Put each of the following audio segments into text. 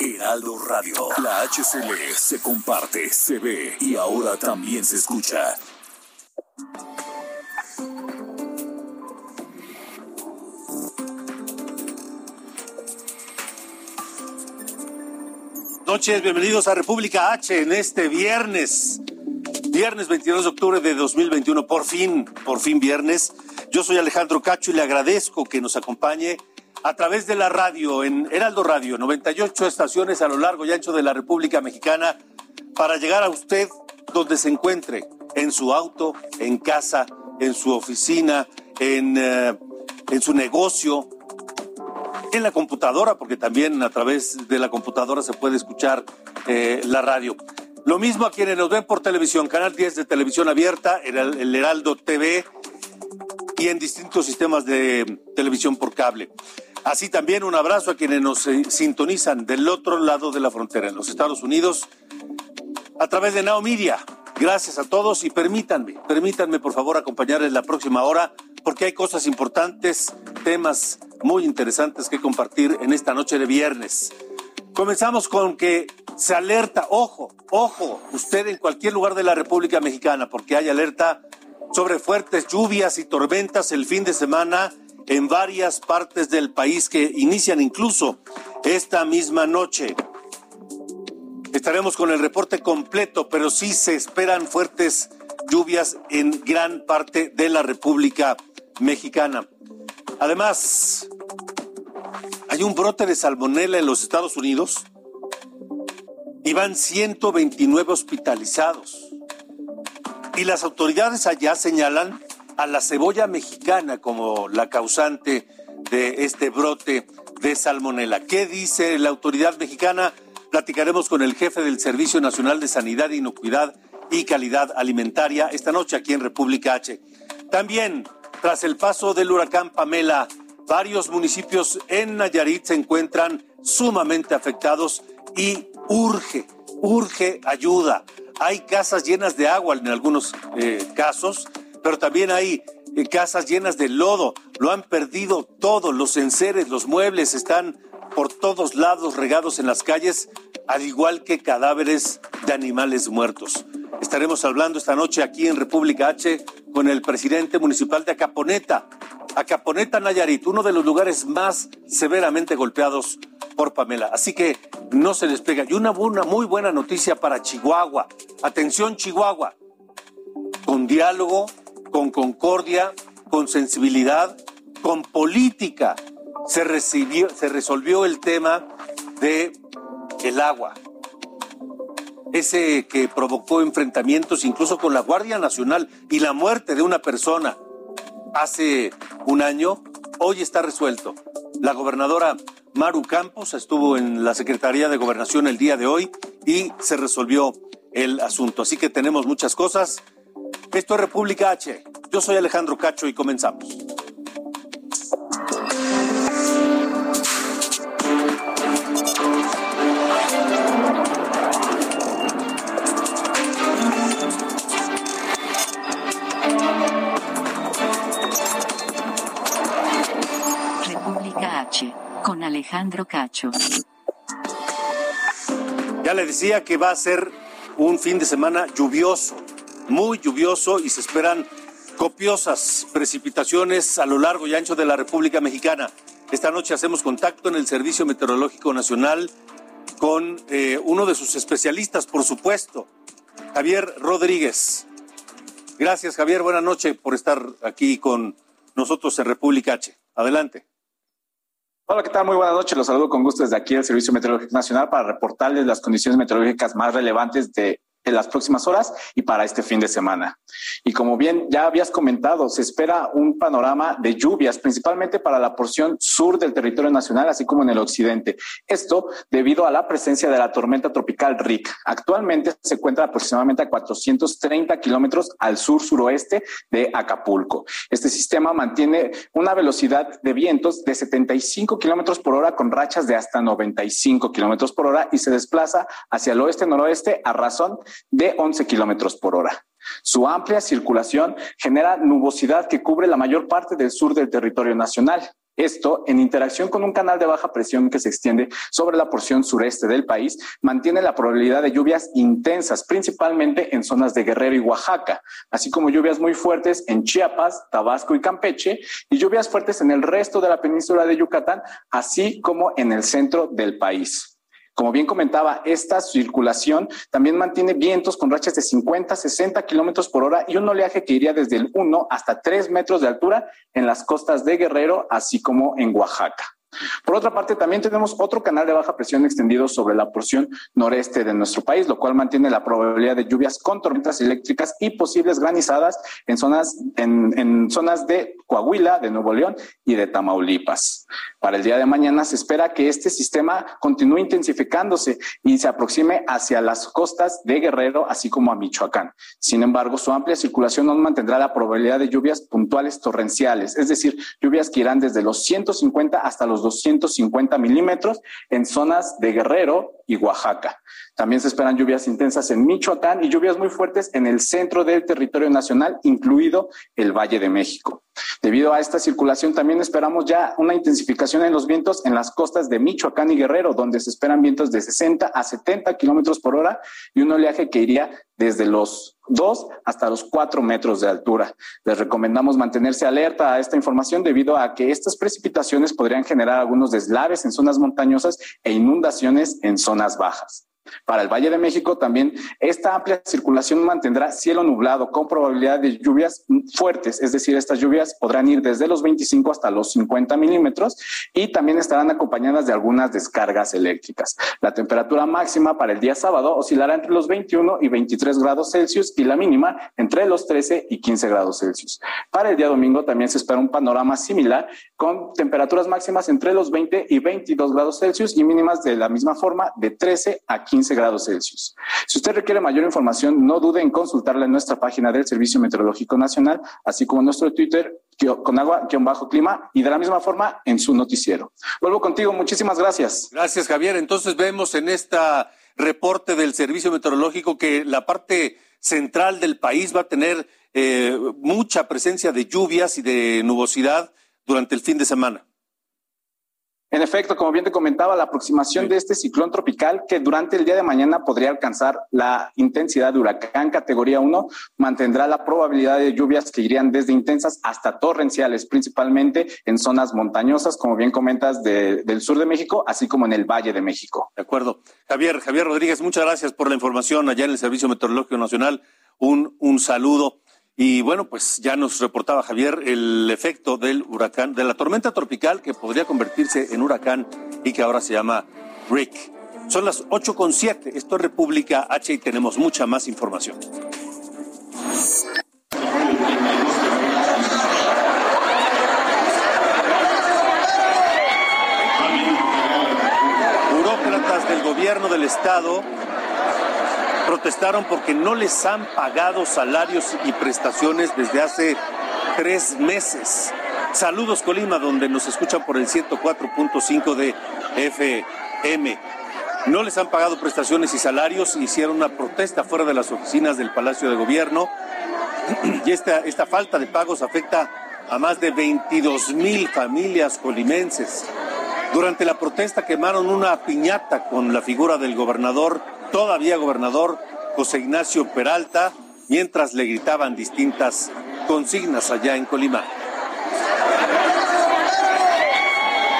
Heraldo Radio. La HCL se comparte, se ve y ahora también se escucha. noches, bienvenidos a República H en este viernes, viernes 22 de octubre de 2021, por fin, por fin viernes. Yo soy Alejandro Cacho y le agradezco que nos acompañe a través de la radio, en Heraldo Radio, 98 estaciones a lo largo y ancho de la República Mexicana, para llegar a usted donde se encuentre, en su auto, en casa, en su oficina, en, eh, en su negocio, en la computadora, porque también a través de la computadora se puede escuchar eh, la radio. Lo mismo a quienes nos ven por televisión, Canal 10 de televisión abierta, el, el Heraldo TV y en distintos sistemas de televisión por cable. Así también un abrazo a quienes nos eh, sintonizan del otro lado de la frontera, en los Estados Unidos, a través de Now Media. Gracias a todos y permítanme, permítanme por favor acompañarles la próxima hora porque hay cosas importantes, temas muy interesantes que compartir en esta noche de viernes. Comenzamos con que se alerta, ojo, ojo, usted en cualquier lugar de la República Mexicana, porque hay alerta sobre fuertes lluvias y tormentas el fin de semana en varias partes del país que inician incluso esta misma noche. Estaremos con el reporte completo, pero sí se esperan fuertes lluvias en gran parte de la República Mexicana. Además, hay un brote de salmonela en los Estados Unidos y van 129 hospitalizados. Y las autoridades allá señalan a la cebolla mexicana como la causante de este brote de salmonela. ¿Qué dice la autoridad mexicana? Platicaremos con el jefe del Servicio Nacional de Sanidad, Inocuidad y Calidad Alimentaria esta noche aquí en República H. También, tras el paso del huracán Pamela, varios municipios en Nayarit se encuentran sumamente afectados y urge, urge ayuda. Hay casas llenas de agua en algunos eh, casos pero también hay eh, casas llenas de lodo, lo han perdido todo, los enseres, los muebles están por todos lados regados en las calles, al igual que cadáveres de animales muertos. Estaremos hablando esta noche aquí en República H con el presidente municipal de Acaponeta, Acaponeta Nayarit, uno de los lugares más severamente golpeados por Pamela. Así que no se despega. Y una, una muy buena noticia para Chihuahua. Atención Chihuahua, con diálogo, con concordia, con sensibilidad, con política, se, recibió, se resolvió el tema de el agua. Ese que provocó enfrentamientos incluso con la Guardia Nacional y la muerte de una persona hace un año, hoy está resuelto. La gobernadora Maru Campos estuvo en la Secretaría de Gobernación el día de hoy y se resolvió el asunto. Así que tenemos muchas cosas esto es República H. Yo soy Alejandro Cacho y comenzamos. República H, con Alejandro Cacho. Ya le decía que va a ser un fin de semana lluvioso muy lluvioso y se esperan copiosas precipitaciones a lo largo y ancho de la República Mexicana. Esta noche hacemos contacto en el Servicio Meteorológico Nacional con eh, uno de sus especialistas, por supuesto, Javier Rodríguez. Gracias, Javier. Buenas noches por estar aquí con nosotros en República H. Adelante. Hola, ¿qué tal? Muy buenas noches. Los saludo con gusto desde aquí el Servicio Meteorológico Nacional para reportarles las condiciones meteorológicas más relevantes de en las próximas horas y para este fin de semana. Y como bien ya habías comentado, se espera un panorama de lluvias, principalmente para la porción sur del territorio nacional, así como en el occidente. Esto debido a la presencia de la tormenta tropical Rick. Actualmente se encuentra aproximadamente a 430 kilómetros al sur-suroeste de Acapulco. Este sistema mantiene una velocidad de vientos de 75 kilómetros por hora con rachas de hasta 95 kilómetros por hora y se desplaza hacia el oeste-noroeste a razón de 11 kilómetros por hora. Su amplia circulación genera nubosidad que cubre la mayor parte del sur del territorio nacional. Esto, en interacción con un canal de baja presión que se extiende sobre la porción sureste del país, mantiene la probabilidad de lluvias intensas, principalmente en zonas de Guerrero y Oaxaca, así como lluvias muy fuertes en Chiapas, Tabasco y Campeche, y lluvias fuertes en el resto de la península de Yucatán, así como en el centro del país. Como bien comentaba, esta circulación también mantiene vientos con rachas de 50, 60 kilómetros por hora y un oleaje que iría desde el 1 hasta 3 metros de altura en las costas de Guerrero, así como en Oaxaca. Por otra parte, también tenemos otro canal de baja presión extendido sobre la porción noreste de nuestro país, lo cual mantiene la probabilidad de lluvias con tormentas eléctricas y posibles granizadas en zonas, en, en zonas de Coahuila, de Nuevo León y de Tamaulipas. Para el día de mañana se espera que este sistema continúe intensificándose y se aproxime hacia las costas de Guerrero, así como a Michoacán. Sin embargo, su amplia circulación no mantendrá la probabilidad de lluvias puntuales torrenciales, es decir, lluvias que irán desde los 150 hasta los 250 milímetros en zonas de Guerrero y Oaxaca. También se esperan lluvias intensas en Michoacán y lluvias muy fuertes en el centro del territorio nacional, incluido el Valle de México. Debido a esta circulación, también esperamos ya una intensificación en los vientos en las costas de Michoacán y Guerrero, donde se esperan vientos de 60 a 70 kilómetros por hora y un oleaje que iría desde los 2 hasta los 4 metros de altura. Les recomendamos mantenerse alerta a esta información debido a que estas precipitaciones podrían generar algunos deslaves en zonas montañosas e inundaciones en zonas bajas. Para el Valle de México también esta amplia circulación mantendrá cielo nublado con probabilidad de lluvias fuertes, es decir, estas lluvias podrán ir desde los 25 hasta los 50 milímetros y también estarán acompañadas de algunas descargas eléctricas. La temperatura máxima para el día sábado oscilará entre los 21 y 23 grados Celsius y la mínima entre los 13 y 15 grados Celsius. Para el día domingo también se espera un panorama similar con temperaturas máximas entre los 20 y 22 grados Celsius y mínimas de la misma forma de 13 a 15 grados Celsius. Si usted requiere mayor información, no dude en consultarla en nuestra página del Servicio Meteorológico Nacional, así como en nuestro Twitter con agua bajo clima y de la misma forma en su noticiero. Vuelvo contigo, muchísimas gracias. Gracias, Javier. Entonces vemos en esta reporte del Servicio Meteorológico que la parte central del país va a tener eh, mucha presencia de lluvias y de nubosidad durante el fin de semana. En efecto, como bien te comentaba, la aproximación de este ciclón tropical que durante el día de mañana podría alcanzar la intensidad de huracán categoría 1 mantendrá la probabilidad de lluvias que irían desde intensas hasta torrenciales, principalmente en zonas montañosas, como bien comentas, del sur de México, así como en el Valle de México. De acuerdo. Javier, Javier Rodríguez, muchas gracias por la información allá en el Servicio Meteorológico Nacional. Un, un saludo. Y bueno, pues ya nos reportaba Javier el efecto del huracán, de la tormenta tropical que podría convertirse en huracán y que ahora se llama Rick. Son las 8.7, esto es República H y tenemos mucha más información. Burócratas del gobierno del estado protestaron porque no les han pagado salarios y prestaciones desde hace tres meses. Saludos Colima, donde nos escuchan por el 104.5 de FM. No les han pagado prestaciones y salarios, hicieron una protesta fuera de las oficinas del Palacio de Gobierno y esta, esta falta de pagos afecta a más de 22 mil familias colimenses. Durante la protesta quemaron una piñata con la figura del gobernador todavía gobernador José Ignacio Peralta, mientras le gritaban distintas consignas allá en Colima.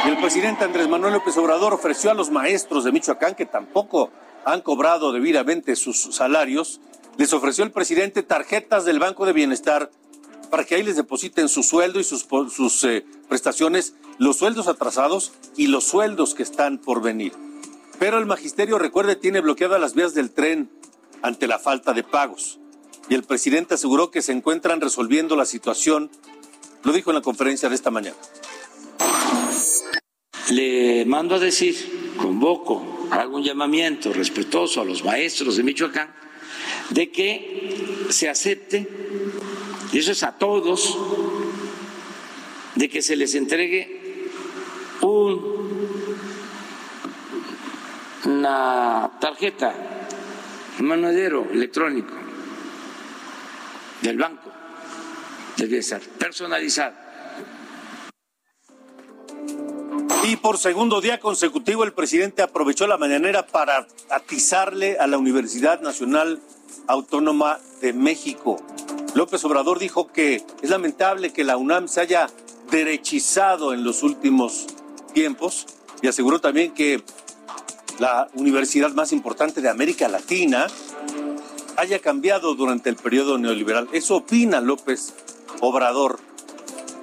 Y el presidente Andrés Manuel López Obrador ofreció a los maestros de Michoacán, que tampoco han cobrado debidamente sus salarios, les ofreció el presidente tarjetas del Banco de Bienestar para que ahí les depositen su sueldo y sus, sus eh, prestaciones, los sueldos atrasados y los sueldos que están por venir. Pero el magisterio, recuerde, tiene bloqueadas las vías del tren. ante la falta de pagos. Y el presidente aseguró que se encuentran resolviendo la situación. Lo dijo en la conferencia de esta mañana. Le mando a decir, convoco, hago un llamamiento respetuoso a los maestros de Michoacán de que se acepte, y eso es a todos, de que se les entregue un, una tarjeta, monedero electrónico del banco del bienestar, personalizado. Y por segundo día consecutivo el presidente aprovechó la mañanera para atizarle a la Universidad Nacional Autónoma de México. López Obrador dijo que es lamentable que la UNAM se haya derechizado en los últimos tiempos y aseguró también que la universidad más importante de América Latina haya cambiado durante el periodo neoliberal. Eso opina López Obrador.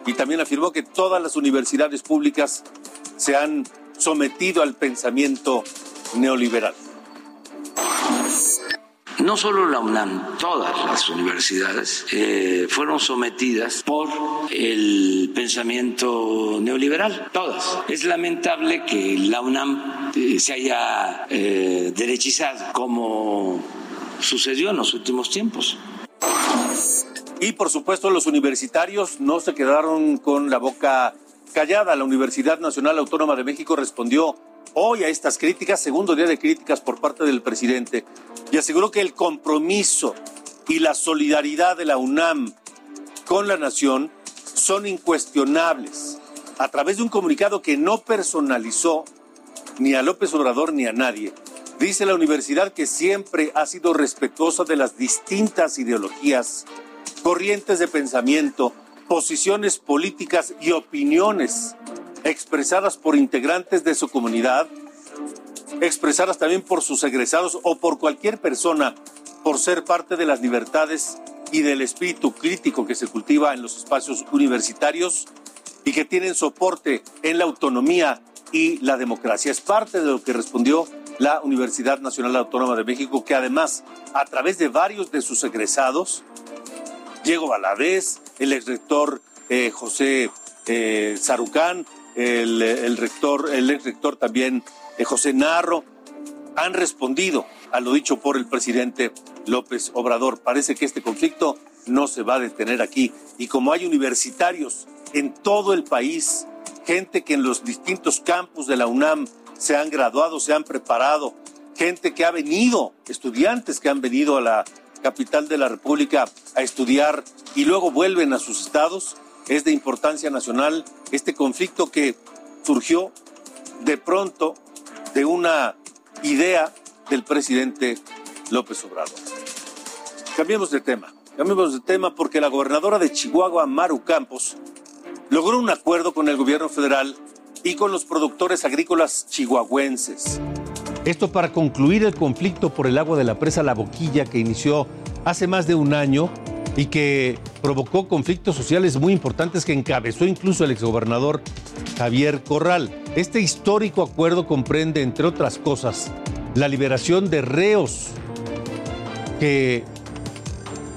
Y también afirmó que todas las universidades públicas se han sometido al pensamiento neoliberal no solo la UNAM, todas las universidades eh, fueron sometidas por el pensamiento neoliberal, todas. Es lamentable que la UNAM eh, se haya eh, derechizado como sucedió en los últimos tiempos. Y por supuesto los universitarios no se quedaron con la boca callada. La Universidad Nacional Autónoma de México respondió hoy a estas críticas, segundo día de críticas por parte del presidente, y aseguró que el compromiso y la solidaridad de la UNAM con la nación son incuestionables. A través de un comunicado que no personalizó ni a López Obrador ni a nadie, dice la universidad que siempre ha sido respetuosa de las distintas ideologías, corrientes de pensamiento, posiciones políticas y opiniones expresadas por integrantes de su comunidad, expresadas también por sus egresados o por cualquier persona por ser parte de las libertades y del espíritu crítico que se cultiva en los espacios universitarios y que tienen soporte en la autonomía y la democracia. Es parte de lo que respondió la Universidad Nacional Autónoma de México, que además, a través de varios de sus egresados, Diego Valadez, el exrector eh, José eh, el, rector, el ex rector también eh, José Narro, han respondido a lo dicho por el presidente López Obrador. Parece que este conflicto no se va a detener aquí. Y como hay universitarios en todo el país, gente que en los distintos campus de la UNAM se han graduado, se han preparado, gente que ha venido, estudiantes que han venido a la capital de la República a estudiar y luego vuelven a sus estados, es de importancia nacional este conflicto que surgió de pronto de una idea del presidente López Obrador. Cambiemos de tema, cambiemos de tema porque la gobernadora de Chihuahua, Maru Campos, logró un acuerdo con el gobierno federal y con los productores agrícolas chihuahuenses. Esto para concluir el conflicto por el agua de la presa La Boquilla que inició hace más de un año y que provocó conflictos sociales muy importantes que encabezó incluso el exgobernador Javier Corral. Este histórico acuerdo comprende, entre otras cosas, la liberación de reos que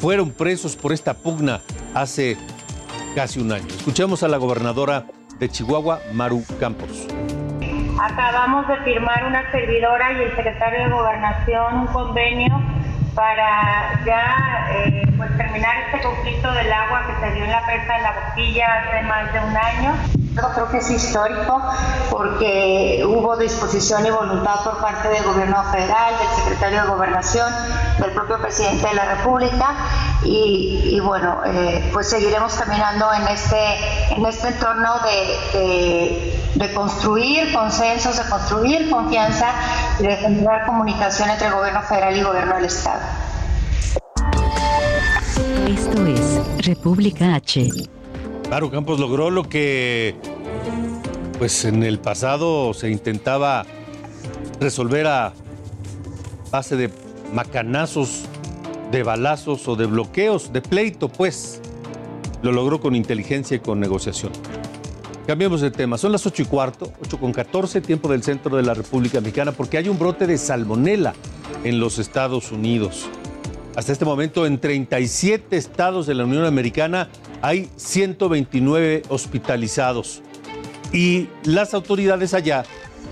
fueron presos por esta pugna hace casi un año. Escuchemos a la gobernadora de Chihuahua, Maru Campos. Acabamos de firmar una servidora y el secretario de Gobernación un convenio para ya eh, pues terminar este conflicto del agua que se dio en la presa de la boquilla hace más de un año. Yo creo que es histórico porque hubo disposición y voluntad por parte del gobierno federal, del secretario de gobernación, del propio presidente de la República y, bueno, eh, pues seguiremos caminando en este, en este entorno de, de construir consensos, de construir confianza y de generar comunicación entre el gobierno federal y el gobierno del Estado. Esto es República H. Claro, Campos logró lo que pues en el pasado se intentaba resolver a base de macanazos, de balazos o de bloqueos, de pleito, pues. Lo logró con inteligencia y con negociación. Cambiemos de tema. Son las 8 y cuarto, 8 con 14, tiempo del centro de la República Mexicana, porque hay un brote de salmonela en los Estados Unidos. Hasta este momento, en 37 estados de la Unión Americana hay 129 hospitalizados. Y las autoridades allá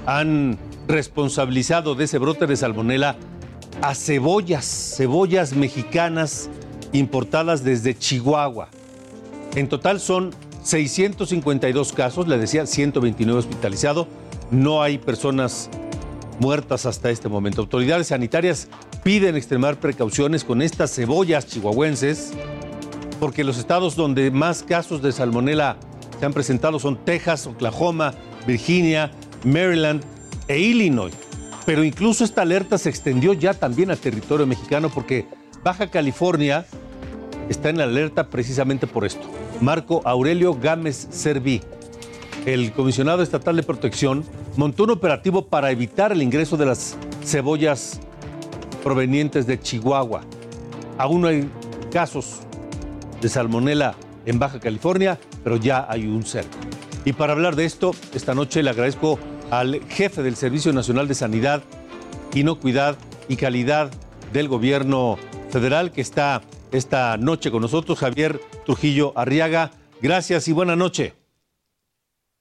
han responsabilizado de ese brote de salmonela a cebollas, cebollas mexicanas importadas desde Chihuahua. En total son 652 casos, le decía 129 hospitalizados. No hay personas muertas hasta este momento. Autoridades sanitarias piden extremar precauciones con estas cebollas chihuahuenses porque los estados donde más casos de salmonela se han presentado son Texas, Oklahoma, Virginia, Maryland e Illinois. Pero incluso esta alerta se extendió ya también al territorio mexicano porque Baja California está en alerta precisamente por esto. Marco Aurelio Gámez Serví, el comisionado estatal de protección, montó un operativo para evitar el ingreso de las cebollas provenientes de Chihuahua. Aún no hay casos de salmonela en Baja California, pero ya hay un cerco. Y para hablar de esto, esta noche le agradezco al jefe del Servicio Nacional de Sanidad, Inocuidad y Calidad del Gobierno Federal, que está esta noche con nosotros, Javier Trujillo Arriaga. Gracias y buena noche.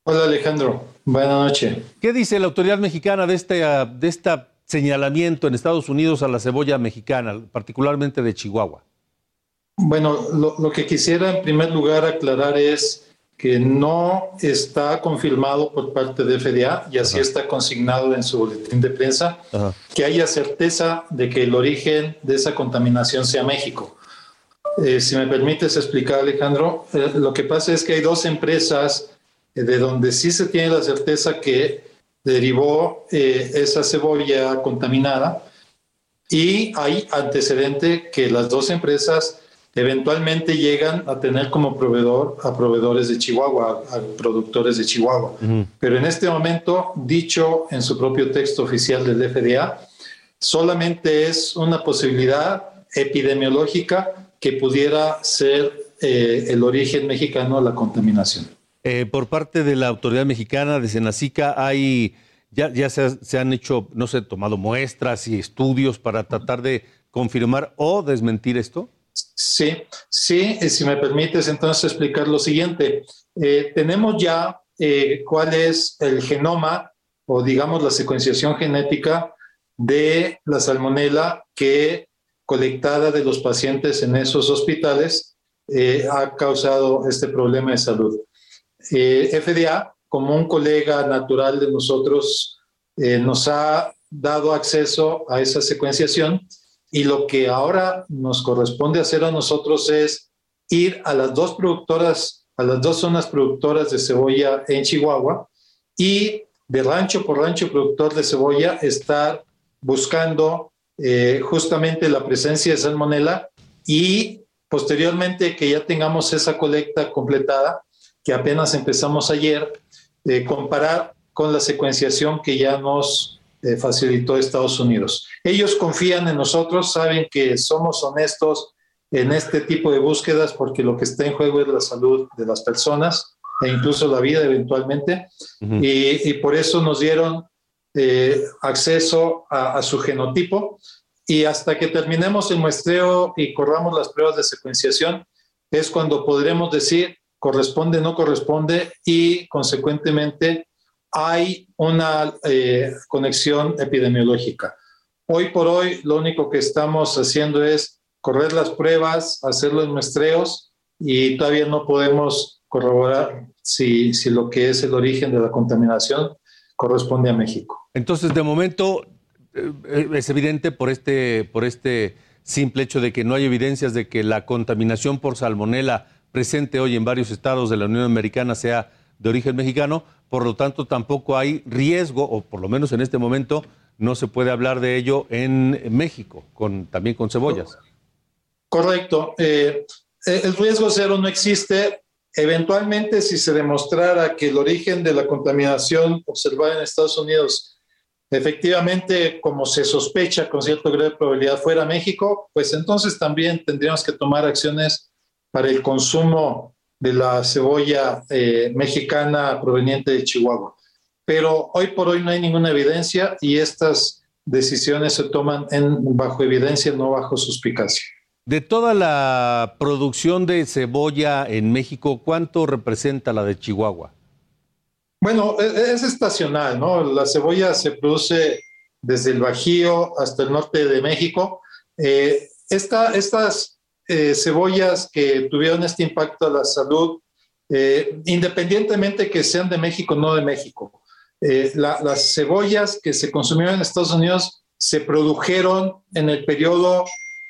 Hola Alejandro, buena noche. ¿Qué dice la autoridad mexicana de este, de este señalamiento en Estados Unidos a la cebolla mexicana, particularmente de Chihuahua? Bueno, lo, que quisiera en primer lugar aclarar es que no está confirmado por parte de FDA y así está consignado en su boletín de prensa que haya certeza de que el origen de esa contaminación sea México. Eh, si me permites explicar, Alejandro, eh, lo que pasa es que hay dos empresas de donde sí se tiene la certeza que derivó esa cebolla contaminada y hay antecedente que las dos empresas eventualmente llegan a tener como proveedor a proveedores de Chihuahua, a, productores de Chihuahua. Pero en este momento, dicho en su propio texto oficial del FDA, solamente es una posibilidad epidemiológica que pudiera ser eh, el origen mexicano de la contaminación. Eh, por parte de la autoridad mexicana de Senacica hay ya, ya se, se, han hecho, no sé, tomado muestras y estudios para tratar de confirmar o desmentir esto. Sí, sí, si me permites entonces explicar lo siguiente. Eh, tenemos ya eh, cuál es el genoma o digamos la secuenciación genética de la salmonela que colectada de los pacientes en esos hospitales eh, ha causado este problema de salud. FDA, como un colega natural de nosotros, nos ha dado acceso a esa secuenciación y lo que ahora nos corresponde hacer a nosotros es ir a las dos productoras, a las dos zonas productoras de cebolla en Chihuahua y de rancho por rancho productor de cebolla estar buscando eh, justamente la presencia de salmonela y posteriormente que ya tengamos esa colecta completada, que apenas empezamos ayer, eh, comparar con la secuenciación que ya nos eh, facilitó Estados Unidos. Ellos confían en nosotros, saben que somos honestos en este tipo de búsquedas porque lo que está en juego es la salud de las personas e incluso la vida eventualmente. y, por eso nos dieron eh, acceso a, su genotipo y hasta que terminemos el muestreo y corramos las pruebas de secuenciación es cuando podremos decir corresponde, no corresponde y consecuentemente hay una eh, conexión epidemiológica. Hoy por hoy lo único que estamos haciendo es correr las pruebas, hacer los muestreos y todavía no podemos corroborar si, si lo que es el origen de la contaminación corresponde a México. Entonces, de momento, eh, es evidente por este, por este simple hecho de que no hay evidencias de que la contaminación por salmonela presente hoy en varios estados de la Unión Americana sea de origen mexicano, por lo tanto tampoco hay riesgo, o por lo menos en este momento no se puede hablar de ello en México, con, también con cebollas. Correcto. Eh, el riesgo cero no existe. Eventualmente, si se demostrara que el origen de la contaminación observada en Estados Unidos efectivamente, como se sospecha con cierto grado de probabilidad, fuera México, pues entonces también tendríamos que tomar acciones para el consumo de la cebolla eh, mexicana proveniente de Chihuahua. Pero hoy por hoy no hay ninguna evidencia y estas decisiones se toman en, bajo evidencia, no bajo suspicacia. De toda la producción de cebolla en México, ¿cuánto representa la de Chihuahua? Bueno, e, es, estacional, ¿no? La cebolla se produce desde el Bajío hasta el norte de México. Eh, estas eh, cebollas que tuvieron este impacto a la salud, eh, independientemente que sean de México o no de México, las cebollas que se consumieron en Estados Unidos se produjeron en el periodo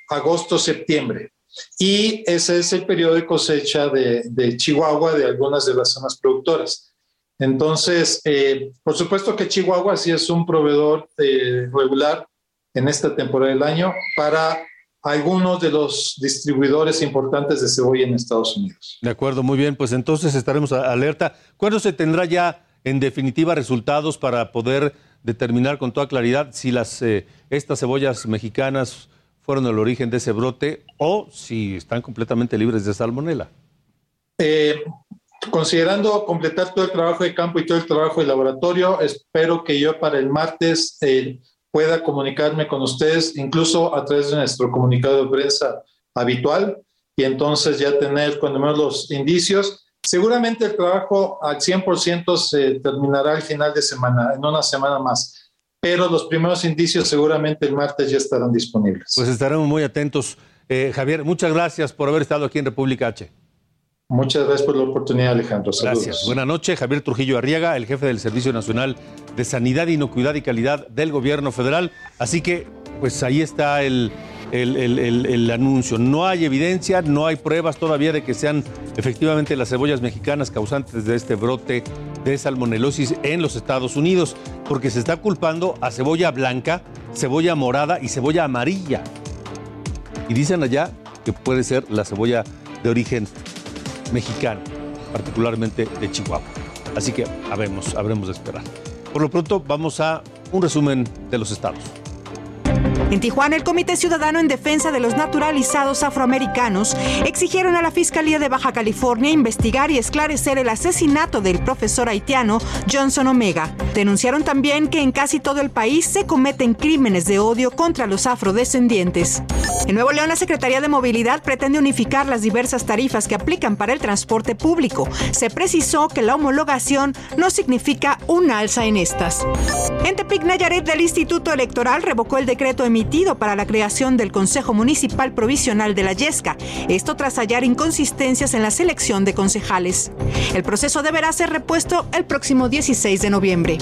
agosto-septiembre. Y ese es el periodo de cosecha de, de Chihuahua, de algunas de las zonas productoras. Entonces, eh, por supuesto que Chihuahua sí es un proveedor eh, regular en esta temporada del año para algunos de los distribuidores importantes de cebolla en Estados Unidos. De acuerdo, muy bien, pues entonces estaremos alerta. ¿Cuándo se tendrá ya en definitiva resultados para poder determinar con toda claridad si las eh, estas cebollas mexicanas fueron el origen de ese brote o si están completamente libres de salmonela? considerando completar todo el trabajo de campo y todo el trabajo de laboratorio, espero que yo para el martes eh, pueda comunicarme con ustedes, incluso a través de nuestro comunicado de prensa habitual, y entonces ya tener cuando menos los indicios. Seguramente el trabajo al 100% se terminará al final de semana, en una semana más, pero los primeros indicios seguramente el martes ya estarán disponibles. Pues estaremos muy atentos. Eh, Javier, muchas gracias por haber estado aquí en República H. Muchas gracias por la oportunidad, Alejandro. Gracias. Buenas noches, Javier Trujillo Arriaga, el jefe del Servicio Nacional de Sanidad, Inocuidad y Calidad del Gobierno Federal. Así que, pues ahí está el, el, anuncio. No hay evidencia, no hay pruebas todavía de que sean efectivamente las cebollas mexicanas causantes de este brote de salmonelosis en los Estados Unidos, porque se está culpando a cebolla blanca, cebolla morada y cebolla amarilla. Y dicen allá que puede ser la cebolla de origen mexicano, particularmente de Chihuahua. Así que habremos, habremos de esperar. Por lo pronto, vamos a un resumen de los estados. En Tijuana, el Comité Ciudadano en Defensa de los Naturalizados Afroamericanos exigieron a la Fiscalía de Baja California investigar y esclarecer el asesinato del profesor haitiano Johnson Omega. Denunciaron también que en casi todo el país se cometen crímenes de odio contra los afrodescendientes. En Nuevo León, la Secretaría de Movilidad pretende unificar las diversas tarifas que aplican para el transporte público. Se precisó que la homologación no significa un alza en estas. En Tepic Nayarit, del Instituto Electoral revocó el decreto emitido para la creación del Consejo Municipal Provisional de la Yesca, esto tras hallar inconsistencias en la selección de concejales. El proceso deberá ser repuesto el próximo 16 de noviembre.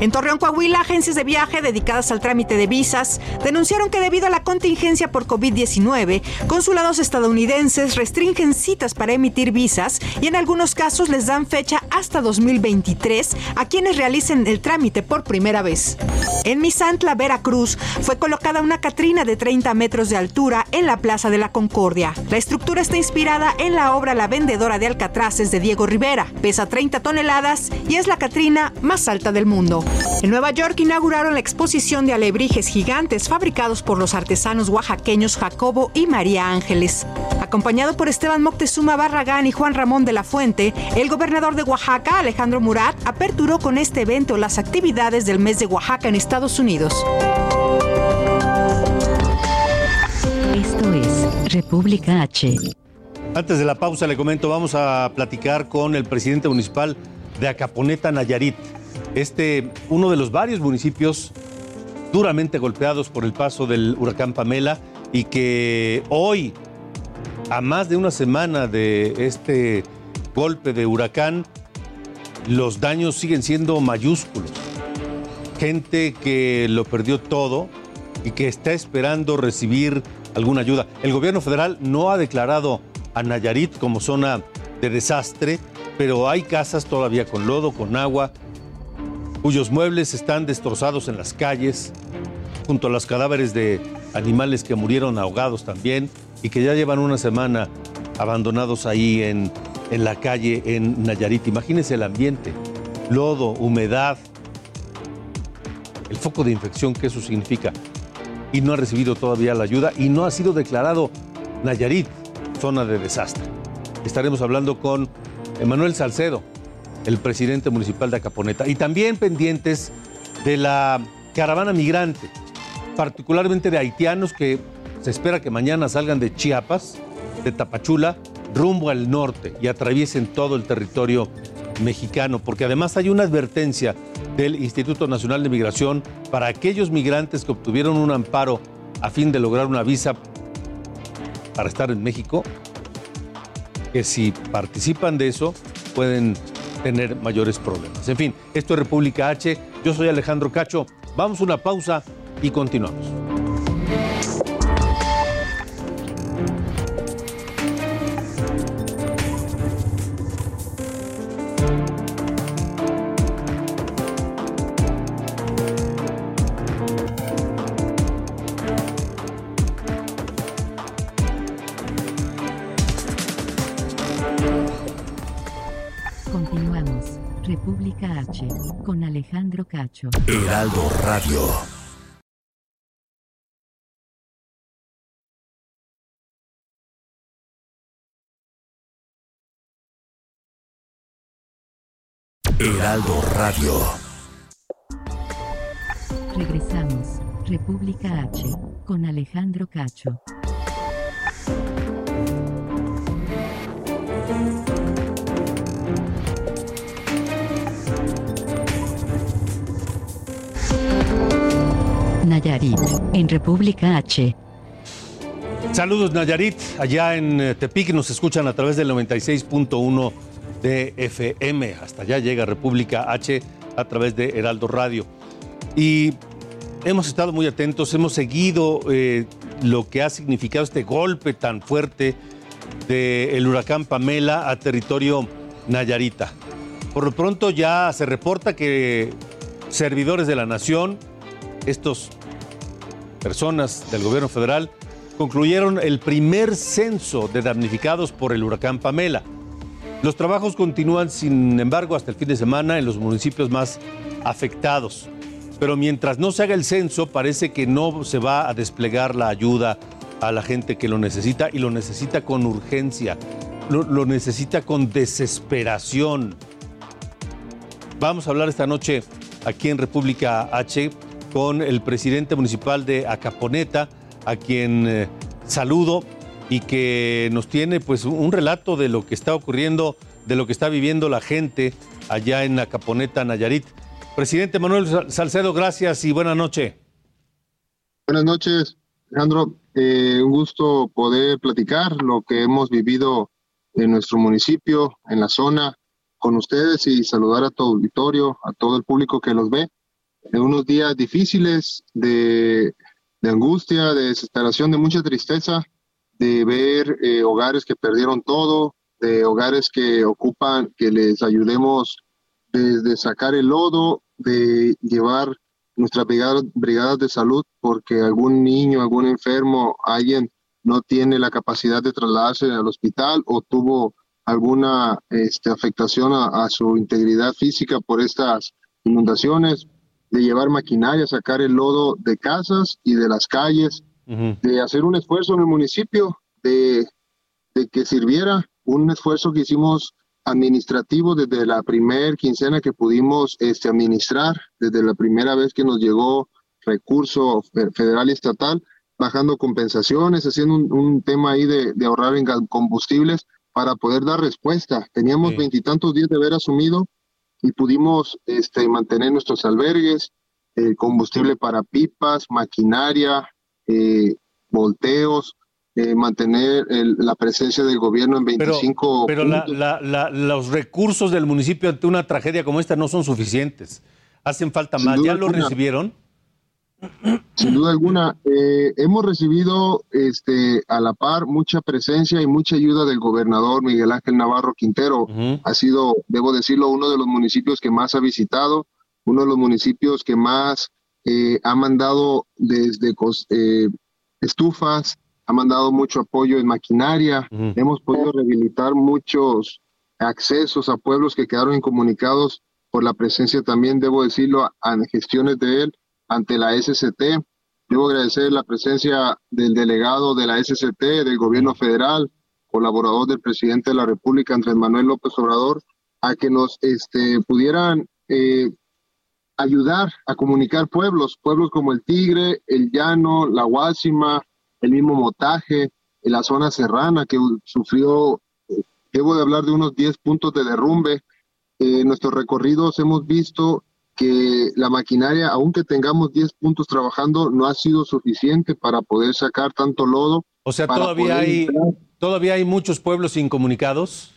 En Torreón, Coahuila, agencias de viaje dedicadas al trámite de visas denunciaron que debido a la contingencia por COVID-19, consulados estadounidenses restringen citas para emitir visas y en algunos casos les dan fecha hasta 2023 a quienes realicen el trámite por primera vez. En Misantla, Veracruz, fue colocada una Catrina de 30 metros de altura en la Plaza de la Concordia. La estructura está inspirada en la obra La vendedora de Alcatraces de Diego Rivera. Pesa 30 toneladas y es la Catrina más alta del mundo. En Nueva York inauguraron la exposición de alebrijes gigantes fabricados por los artesanos oaxaqueños Jacobo y María Ángeles. Acompañado por Esteban Moctezuma Barragán y Juan Ramón de la Fuente, el gobernador de Oaxaca, Alejandro Murat, aperturó con este evento las actividades del mes de Oaxaca en Estados Unidos. República H. Antes de la pausa le comento, vamos a platicar con el presidente municipal de Acaponeta, Nayarit. Este, uno de los varios municipios duramente golpeados por el paso del huracán Pamela y que hoy, a más de una semana de este golpe de huracán, los daños siguen siendo mayúsculos. Gente que lo perdió todo y que está esperando recibir alguna ayuda. El gobierno federal no ha declarado a Nayarit como zona de desastre, pero hay casas todavía con lodo, con agua, cuyos muebles están destrozados en las calles, junto a los cadáveres de animales que murieron ahogados también y que ya llevan una semana abandonados ahí en, en la calle en Nayarit. Imagínense el ambiente, lodo, humedad, el foco de infección que eso significa y no ha recibido todavía la ayuda y no ha sido declarado Nayarit zona de desastre. estaremos hablando con Emanuel Salcedo, el presidente municipal de Acaponeta, y también pendientes de la caravana migrante, particularmente de haitianos que se espera que mañana salgan de Chiapas, de Tapachula, rumbo al norte y atraviesen todo el territorio mexicano, porque además hay una advertencia del Instituto Nacional de Migración para aquellos migrantes que obtuvieron un amparo a fin de lograr una visa para estar en México, que si participan de eso pueden tener mayores problemas. En fin, esto es República H, yo soy Alejandro Cacho, vamos a una pausa y continuamos. Con Alejandro Cacho. Heraldo Radio. Heraldo Radio. Regresamos. República H. Con Alejandro Cacho. Nayarit. En República H. Saludos Nayarit, allá en eh, Tepic nos escuchan a través del 96.1 de FM. Hasta allá llega República H a través de Heraldo Radio. Y hemos estado muy atentos, hemos seguido eh, lo que ha significado este golpe tan fuerte del huracán Pamela a territorio Nayarita. Por lo pronto ya se reporta que servidores de la nación, estos personas del gobierno federal, concluyeron el primer censo de damnificados por el huracán Pamela. Los trabajos continúan, sin embargo, hasta el fin de semana en los municipios más afectados. Pero mientras no se haga el censo, parece que no se va a desplegar la ayuda a la gente que lo necesita y lo necesita con urgencia, lo, necesita con desesperación. Vamos a hablar esta noche aquí en República H con el presidente municipal de Acaponeta, a quien eh, saludo y que nos tiene pues un relato de lo que está ocurriendo, de lo que está viviendo la gente allá en Acaponeta, Nayarit. Presidente Manuel Salcedo, gracias y buena noche. Buenas noches, Alejandro. Eh, un gusto poder platicar lo que hemos vivido en nuestro municipio, en la zona, con ustedes y saludar a todo auditorio, a todo el público que los ve. En unos días difíciles de, de angustia, de desesperación, de mucha tristeza, de ver eh, hogares que perdieron todo, de hogares que ocupan, que les ayudemos desde sacar el lodo, de llevar nuestras brigadas, brigadas de salud, porque algún niño, algún enfermo, alguien no tiene la capacidad de trasladarse al hospital o tuvo alguna este, afectación a, a su integridad física por estas inundaciones, de llevar maquinaria, sacar el lodo de casas y de las calles, de hacer un esfuerzo en el municipio, de, de, que sirviera, un esfuerzo que hicimos administrativo desde la primer quincena que pudimos este, administrar, desde la primera vez que nos llegó recurso federal y estatal, bajando compensaciones, haciendo un, un tema ahí de, de, ahorrar en combustibles para poder dar respuesta. Teníamos veintitantos días de haber asumido y pudimos este, mantener nuestros albergues, eh, combustible para pipas, maquinaria, eh, volteos, eh, mantener el, la presencia del gobierno en 25 Pero, pero la, la, los recursos del municipio ante una tragedia como esta no son suficientes. Hacen falta más. ¿Ya lo recibieron? Sin duda alguna, eh, hemos recibido este, a la par mucha presencia y mucha ayuda del gobernador Miguel Ángel Navarro Quintero. Uh -huh. Ha sido, debo decirlo, uno de los municipios que más ha visitado, uno de los municipios que más eh, ha mandado desde eh, estufas, ha mandado mucho apoyo en maquinaria. Uh -huh. Hemos podido rehabilitar muchos accesos a pueblos que quedaron incomunicados por la presencia también, debo decirlo, a, a gestiones de él ante la SCT. Debo agradecer la presencia del delegado de la SCT, del gobierno federal, colaborador del presidente de la República, Andrés Manuel López Obrador, a que nos este, pudieran eh, ayudar a comunicar pueblos, pueblos como el Tigre, el Llano, la Guásima, el mismo Motaje, la zona serrana que sufrió, eh, debo de hablar de unos 10 puntos de derrumbe. en nuestros recorridos hemos visto que la maquinaria, aunque tengamos 10 puntos trabajando, no ha sido suficiente para poder sacar tanto lodo. O sea, todavía hay, todavía hay muchos pueblos incomunicados.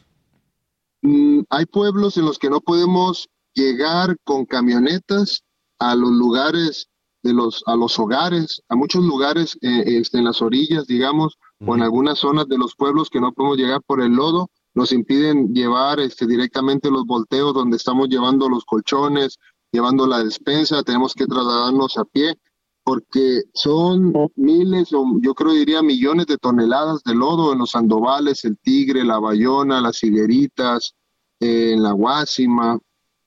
Mm, hay pueblos en los que no podemos llegar con camionetas a los lugares de los a los hogares, a muchos lugares eh, este, en las orillas, digamos, o en algunas zonas de los pueblos que no podemos llegar por el lodo, nos impiden llevar este, directamente los volteos donde estamos llevando los colchones, llevando la despensa, tenemos que trasladarnos a pie, porque son miles o yo creo diría millones de toneladas de lodo en los Sandovales, el Tigre, la Bayona, las Higueritas, en la Guásima,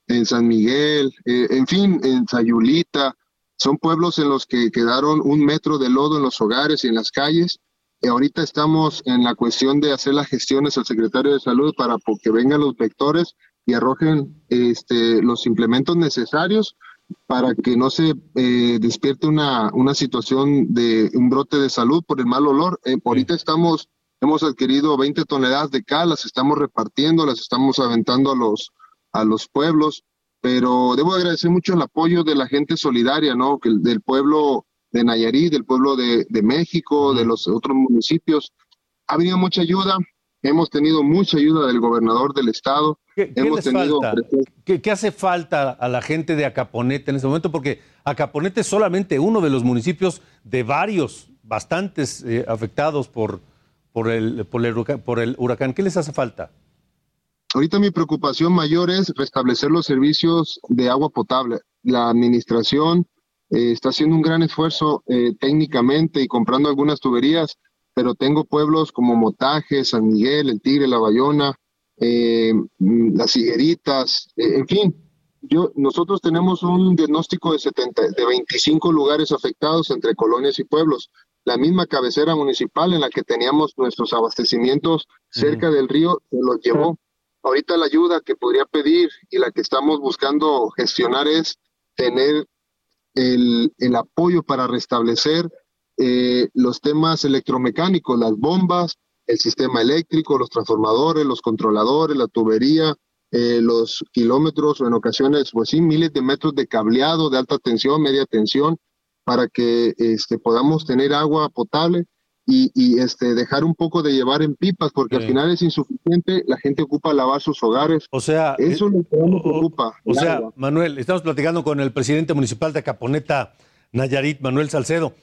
en San Miguel, eh, en fin, en Sayulita. Son pueblos en los que quedaron un metro de lodo en los hogares y en las calles. Y ahorita estamos en la cuestión de hacer las gestiones al secretario de salud para que vengan los vectores y arrojen este, los implementos necesarios para que no se eh, despierte una, una situación de un brote de salud por el mal olor. Eh, ahorita estamos, hemos adquirido 20 toneladas de cal, las estamos repartiendo, las estamos aventando a los, a los pueblos, pero debo agradecer mucho el apoyo de la gente solidaria, ¿no? Que, del pueblo de Nayarit, del pueblo de, de México, de los otros municipios. Ha venido mucha ayuda, hemos tenido mucha ayuda del gobernador del estado. ¿Qué, hemos tenido ¿Qué, hace falta a la gente de Acaponete en este momento? Porque Acaponete es solamente uno de los municipios de varios, bastantes eh, afectados por, por, el, por, el, por el huracán. ¿Qué les hace falta? Ahorita mi preocupación mayor es restablecer los servicios de agua potable. La administración eh, está haciendo un gran esfuerzo eh, técnicamente y comprando algunas tuberías, pero tengo pueblos como Motaje, San Miguel, El Tigre, La Bayona, eh, Las Higueritas, en fin. Yo, nosotros tenemos un diagnóstico de, 70, de 25 lugares afectados entre colonias y pueblos. La misma cabecera municipal en la que teníamos nuestros abastecimientos cerca del río se los llevó Ahorita la ayuda que podría pedir y la que estamos buscando gestionar es tener el, el apoyo para restablecer eh, los temas electromecánicos, las bombas, el sistema eléctrico, los transformadores, los controladores, la tubería, eh, los kilómetros o en ocasiones, pues sí, miles de metros de cableado de alta tensión, media tensión, para que este, podamos tener agua potable y, este, dejar un poco de llevar en pipas, porque al final es insuficiente, la gente ocupa lavar sus hogares. O sea, eso es lo que nos preocupa. O, sea, Manuel, estamos platicando con el presidente municipal de Caponeta, Nayarit, Manuel Salcedo.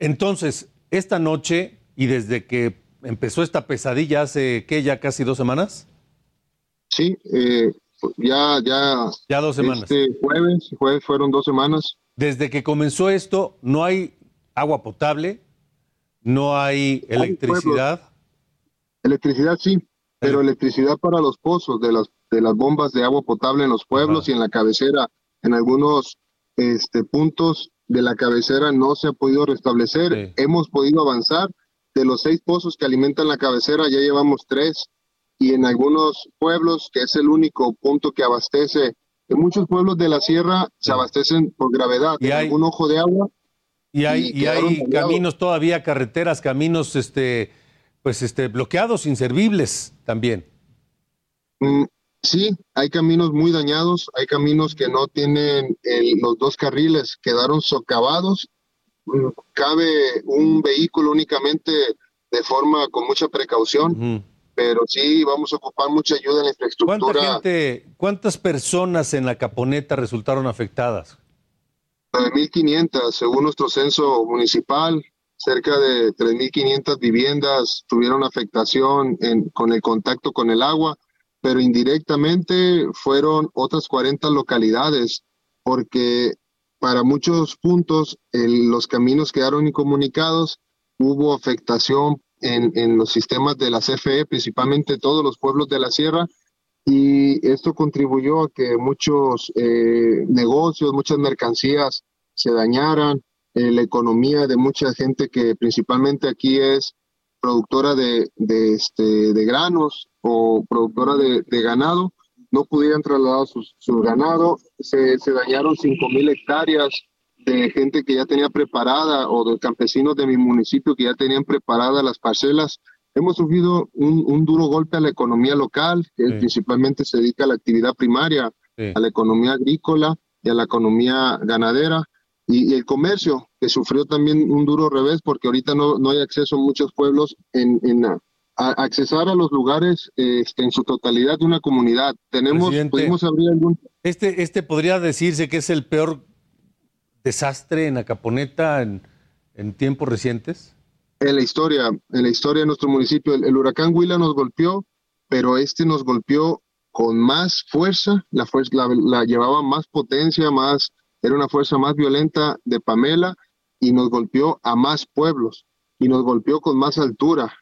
Entonces, esta noche y desde que empezó esta pesadilla hace, ¿qué? ¿Ya casi dos semanas? Sí, eh, ya, ya. Ya dos semanas. Este jueves, jueves fueron dos semanas. Desde que comenzó esto, no hay agua potable, no hay electricidad. Electricidad sí, pero electricidad para los pozos de las, de las bombas de agua potable en los pueblos y en la cabecera. En algunos este, puntos de la cabecera no se ha podido restablecer. Hemos podido avanzar. De los seis pozos que alimentan la cabecera ya llevamos tres. Y en algunos pueblos, que es el único punto que abastece, en muchos pueblos de la sierra se abastecen por gravedad. ¿Y hay... un ojo de agua y hay, y hay caminos todavía, carreteras, caminos este, pues este, bloqueados, inservibles también. Mm, sí, hay caminos muy dañados, hay caminos que no tienen los dos carriles, quedaron socavados. Mm, cabe un vehículo únicamente de forma con mucha precaución. Pero sí, vamos a ocupar mucha ayuda en la infraestructura. ¿Cuánta gente, ¿Cuántas personas en la Caponeta resultaron afectadas? 9.500, según nuestro censo municipal, cerca de 3.500 viviendas tuvieron afectación en, con el contacto con el agua, pero indirectamente fueron otras 40 localidades, porque para muchos puntos los caminos quedaron incomunicados, hubo afectación en, en los sistemas de la CFE, principalmente todos los pueblos de la sierra, y esto contribuyó a que muchos eh, negocios, muchas mercancías se dañaran, eh, la economía de mucha gente que principalmente aquí es productora de, de, este, de granos o productora de, de ganado, no pudieran trasladar su, su ganado, se, se dañaron 5.000 hectáreas de gente que ya tenía preparada o de campesinos de mi municipio que ya tenían preparadas las parcelas. Hemos sufrido un, un duro golpe a la economía local, que Sí. principalmente se dedica a la actividad primaria, Sí. a la economía agrícola y a la economía ganadera. Y, y el comercio, que sufrió también un duro revés porque ahorita no, no hay acceso en muchos pueblos en, en a, a accesar a los lugares este, en su totalidad de una comunidad. Tenemos, pudimos abrir algún, Este, este podría decirse que es el peor desastre en Acaponeta en, en tiempos recientes. en la historia, en la historia de nuestro municipio. El, el huracán Huila nos golpeó, pero este nos golpeó con más fuerza, la fuerza la, la llevaba más potencia, más era una fuerza más violenta de Pamela y nos golpeó a más pueblos y nos golpeó con más altura.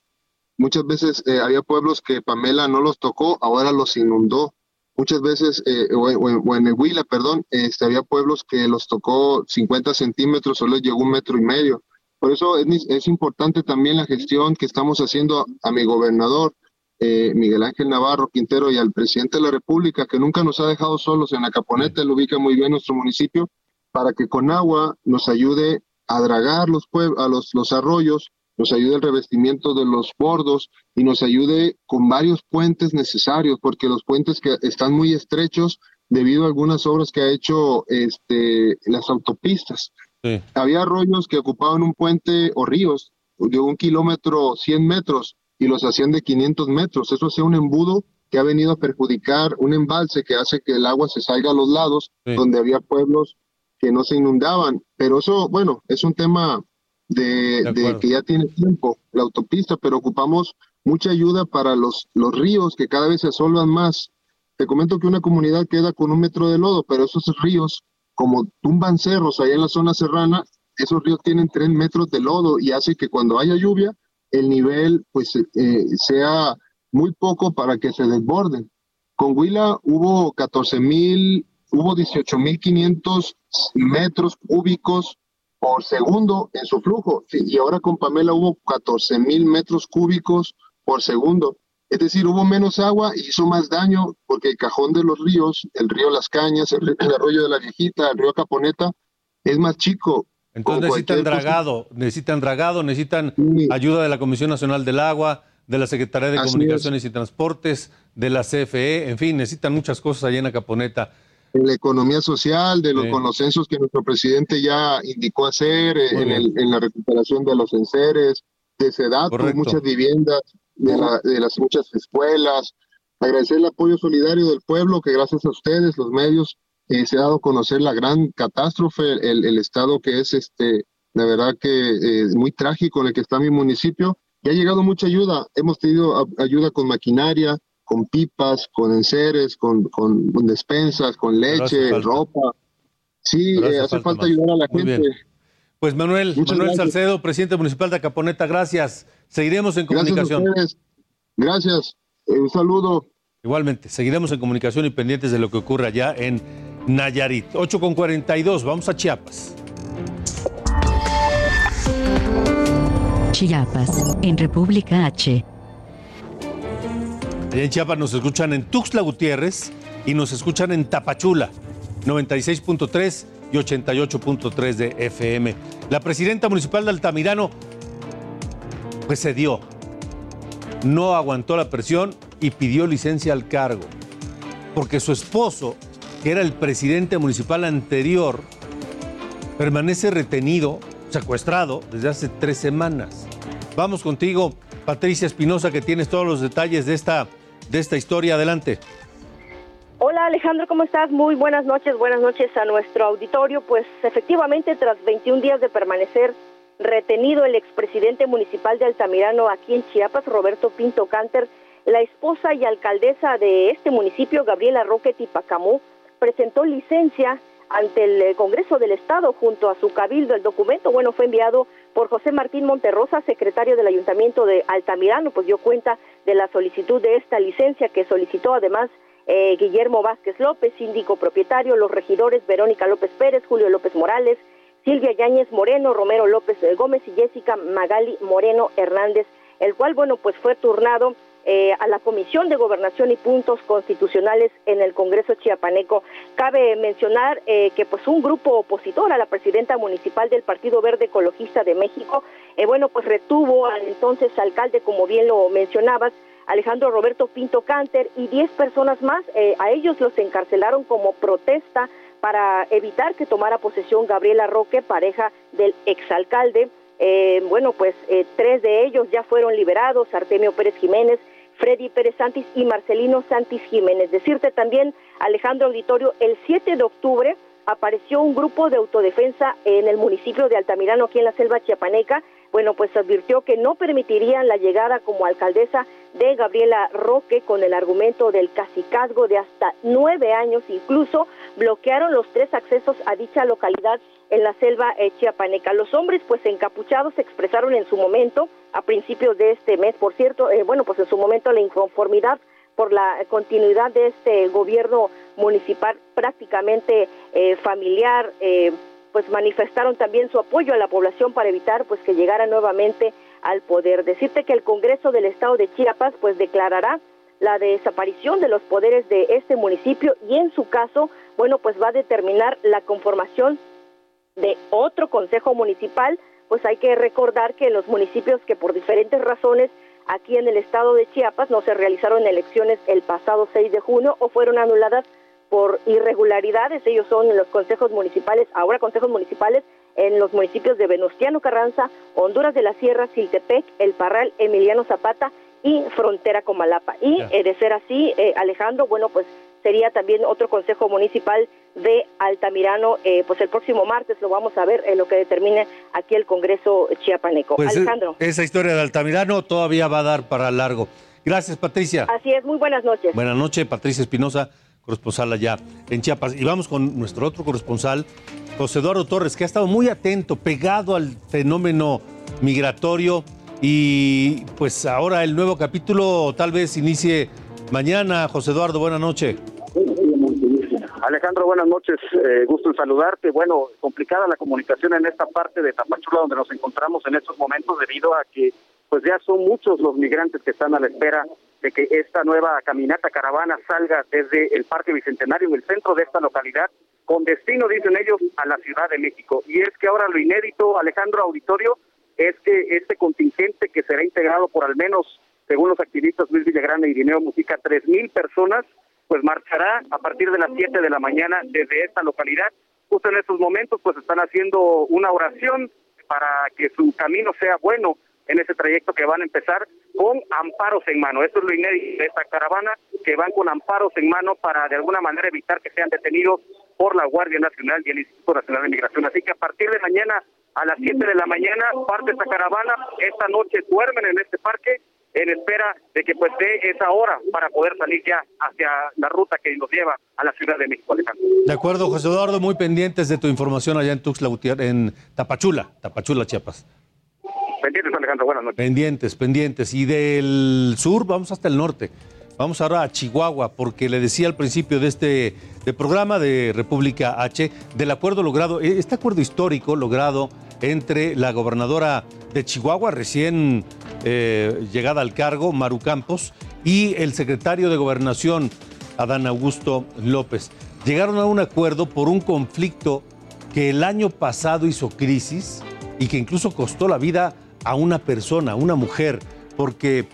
Muchas veces eh, había pueblos que Pamela no los tocó, ahora los inundó. Muchas veces, eh, o, en- Huila, perdón, este, había pueblos que los tocó 50 centímetros, solo llegó un metro y medio. Por eso es importante también la gestión que estamos haciendo a mi gobernador, eh, Miguel Ángel Navarro Quintero, y al presidente de la República, que nunca nos ha dejado solos en Acaponeta, él ubica muy bien nuestro municipio, para que con agua nos ayude a dragar los, a los, los arroyos, nos ayude el revestimiento de los bordos y nos ayude con varios puentes necesarios, porque los puentes que están muy estrechos debido a algunas obras que ha hecho este, las autopistas Sí. había arroyos que ocupaban un puente o ríos de un kilómetro, 100 metros, y los hacían de 500 metros. Eso hacía un embudo que ha venido a perjudicar un embalse que hace que el agua se salga a los lados, Sí. donde había pueblos que no se inundaban. Pero eso, bueno, es un tema de, De de que ya tiene tiempo la autopista, pero ocupamos mucha ayuda para los, los ríos que cada vez se asolvan más. Te comento que una comunidad queda con un metro de lodo, pero esos ríos, como tumban cerros allá en la zona serrana, esos ríos tienen tres metros de lodo y hace que cuando haya lluvia, el nivel pues eh, sea muy poco para que se desborden. Con Huila hubo 14 mil, hubo 18 mil 500 metros cúbicos por segundo en su flujo. Y ahora con Pamela hubo 14 mil metros cúbicos por segundo. Es decir, hubo menos agua y hizo más daño porque el cajón de los ríos, el río Las Cañas, el, el arroyo de la Viejita, el río Caponeta, es más chico. Entonces necesitan dragado, necesitan dragado, necesitan ayuda de la Comisión Nacional del Agua, de la Secretaría de Así Comunicaciones y Transportes, de la CFE, en fin, necesitan muchas cosas allá en Acaponeta. en la economía social, de los Sí. con los censos que nuestro presidente ya indicó hacer, eh, en, el- en la recuperación de los enseres, de SEDATU, muchas viviendas, de, la- de las muchas escuelas. Agradecer el apoyo solidario del pueblo, que gracias a ustedes, los medios, eh, se ha dado a conocer la gran catástrofe, el, el estado que es, este, la verdad que eh, muy trágico en el que está mi municipio. Y ha llegado mucha ayuda. Hemos tenido a- ayuda con maquinaria, con pipas, con enseres, con, con, con despensas, con leche, ropa. Sí, eh, hace falta ayudar a la Muy gente. bien. Pues Manuel, Muchas Manuel gracias. Salcedo, presidente municipal de Acaponeta, gracias. Seguiremos en Gracias a comunicación. ustedes. Gracias. Eh, un saludo. Igualmente, seguiremos en comunicación y pendientes de lo que ocurre allá en Nayarit. 8 con 42, vamos a Chiapas. Chiapas, en República H. Allá en Chiapas nos escuchan en Tuxtla Gutiérrez y nos escuchan en Tapachula, 96.3 y 88.3 de FM. La presidenta municipal de Altamirano pues cedió, no aguantó la presión y pidió licencia al cargo, porque su esposo, que era el presidente municipal anterior, permanece retenido, secuestrado desde hace tres semanas. Vamos contigo, Patricia Espinosa, que tienes todos los detalles de esta, de esta historia. Adelante. Hola Alejandro, ¿cómo estás? Muy buenas noches, buenas noches a nuestro auditorio. Pues efectivamente, tras 21 días de permanecer retenido el expresidente municipal de Altamirano aquí en Chiapas, Roberto Pinto Canter, la esposa y alcaldesa de este municipio, Gabriela Roque Tipacamú, presentó licencia ante el eh, Congreso del Estado junto a su cabildo. El documento, bueno, fue enviado por José Martín Monterrosa, secretario del Ayuntamiento de Altamirano, pues dio cuenta de la solicitud de esta licencia que solicitó además eh, Guillermo Vázquez López, síndico propietario, los regidores Verónica López Pérez, Julio López Morales, Silvia Yáñez Moreno, Romero López eh, Gómez y Jessica Magali Moreno Hernández el cual, bueno, pues fue turnado eh, a la Comisión de Gobernación y Puntos Constitucionales en el Congreso Chiapaneco. Cabe mencionar eh, que pues un grupo opositor a la presidenta municipal del Partido Verde Ecologista de México, eh, bueno, pues retuvo al entonces alcalde, como bien lo mencionabas, Alejandro Roberto Pinto Canter y 10 personas más. a ellos los encarcelaron como protesta para evitar que tomara posesión Gabriela Roque, pareja del exalcalde. Eh, bueno, pues eh, tres de ellos ya fueron liberados, Artemio Pérez Jiménez, Freddy Pérez Santis y Marcelino Santis Jiménez. Decirte también, Alejandro Auditorio, el 7 de octubre apareció un grupo de autodefensa en el municipio de Altamirano, aquí en la selva chiapaneca. Bueno, pues advirtió que no permitirían la llegada como alcaldesa de Gabriela Roque con el argumento del cacicazgo de hasta nueve años. Incluso bloquearon los tres accesos a dicha localidad en la selva eh, chiapaneca. Los hombres, pues encapuchados, se expresaron en su momento, a principios de este mes, por cierto, eh, bueno, pues en su momento la inconformidad por la continuidad de este gobierno municipal prácticamente eh, familiar, pues manifestaron también su apoyo a la población para evitar pues que llegara nuevamente al poder. Decirte que el Congreso del Estado de Chiapas pues declarará la desaparición de los poderes de este municipio y en su caso, bueno, pues va a determinar la conformación de otro consejo municipal, pues hay que recordar que en los municipios que por diferentes razones aquí en el estado de Chiapas no se realizaron elecciones el pasado 6 de junio o fueron anuladas por irregularidades, ellos son los consejos municipales, ahora consejos municipales en los municipios de Venustiano Carranza, Honduras de la Sierra, Siltepec, El Parral, Emiliano Zapata y Frontera Comalapa. Y eh, de ser así, eh, Alejandro, bueno, pues sería también otro consejo municipal de Altamirano, eh, pues el próximo martes lo vamos a ver en lo que determine aquí el Congreso chiapaneco. Pues, Alejandro. Esa historia de Altamirano todavía va a dar para largo. Gracias, Patricia. Así es, muy buenas noches. Buenas noches, Patricia Espinosa, corresponsal allá en Chiapas. Y vamos con nuestro otro corresponsal, José Eduardo Torres, que ha estado muy atento, pegado al fenómeno migratorio y pues ahora el nuevo capítulo tal vez inicie mañana. José Eduardo, buenas noches. Alejandro, buenas noches. Eh, gusto en saludarte. Bueno, complicada la comunicación en esta parte de Tapachula donde nos encontramos en estos momentos debido a que pues ya son muchos los migrantes que están a la espera de que esta nueva caminata caravana salga desde el Parque Bicentenario en el centro de esta localidad con destino, dicen ellos, a la Ciudad de México. Y es que ahora lo inédito, Alejandro Auditorio, es que este contingente que será integrado por al menos, según los activistas Luis Villagrán y Música, tres mil personas, pues marchará a partir de las siete de la mañana desde esta localidad. Justo en estos momentos, pues están haciendo una oración para que su camino sea bueno en ese trayecto que van a empezar con amparos en mano. Esto es lo inédito de esta caravana, que van con amparos en mano para de alguna manera evitar que sean detenidos por la Guardia Nacional y el Instituto Nacional de Migración. Así que a partir de mañana a las 7 de la mañana parte esta caravana, esta noche duermen en este parque en espera de que pues dé esa hora para poder salir ya hacia la ruta que nos lleva a la Ciudad de México, Alejandro. De acuerdo, José Eduardo, muy pendientes de tu información allá en Tuxtla en Tapachula, Tapachula, Chiapas. Pendientes, Alejandro, buenas noches. Pendientes, pendientes. Y del sur vamos hasta el norte. Vamos ahora a Chihuahua, porque le decía al principio de este programa de República H, del acuerdo logrado, este acuerdo histórico logrado entre la gobernadora de Chihuahua, recién eh, llegada al cargo, Maru Campos, y el secretario de Gobernación, Adán Augusto López. Llegaron a un acuerdo por un conflicto que el año pasado hizo crisis y que incluso costó la vida a una persona, a una mujer, porque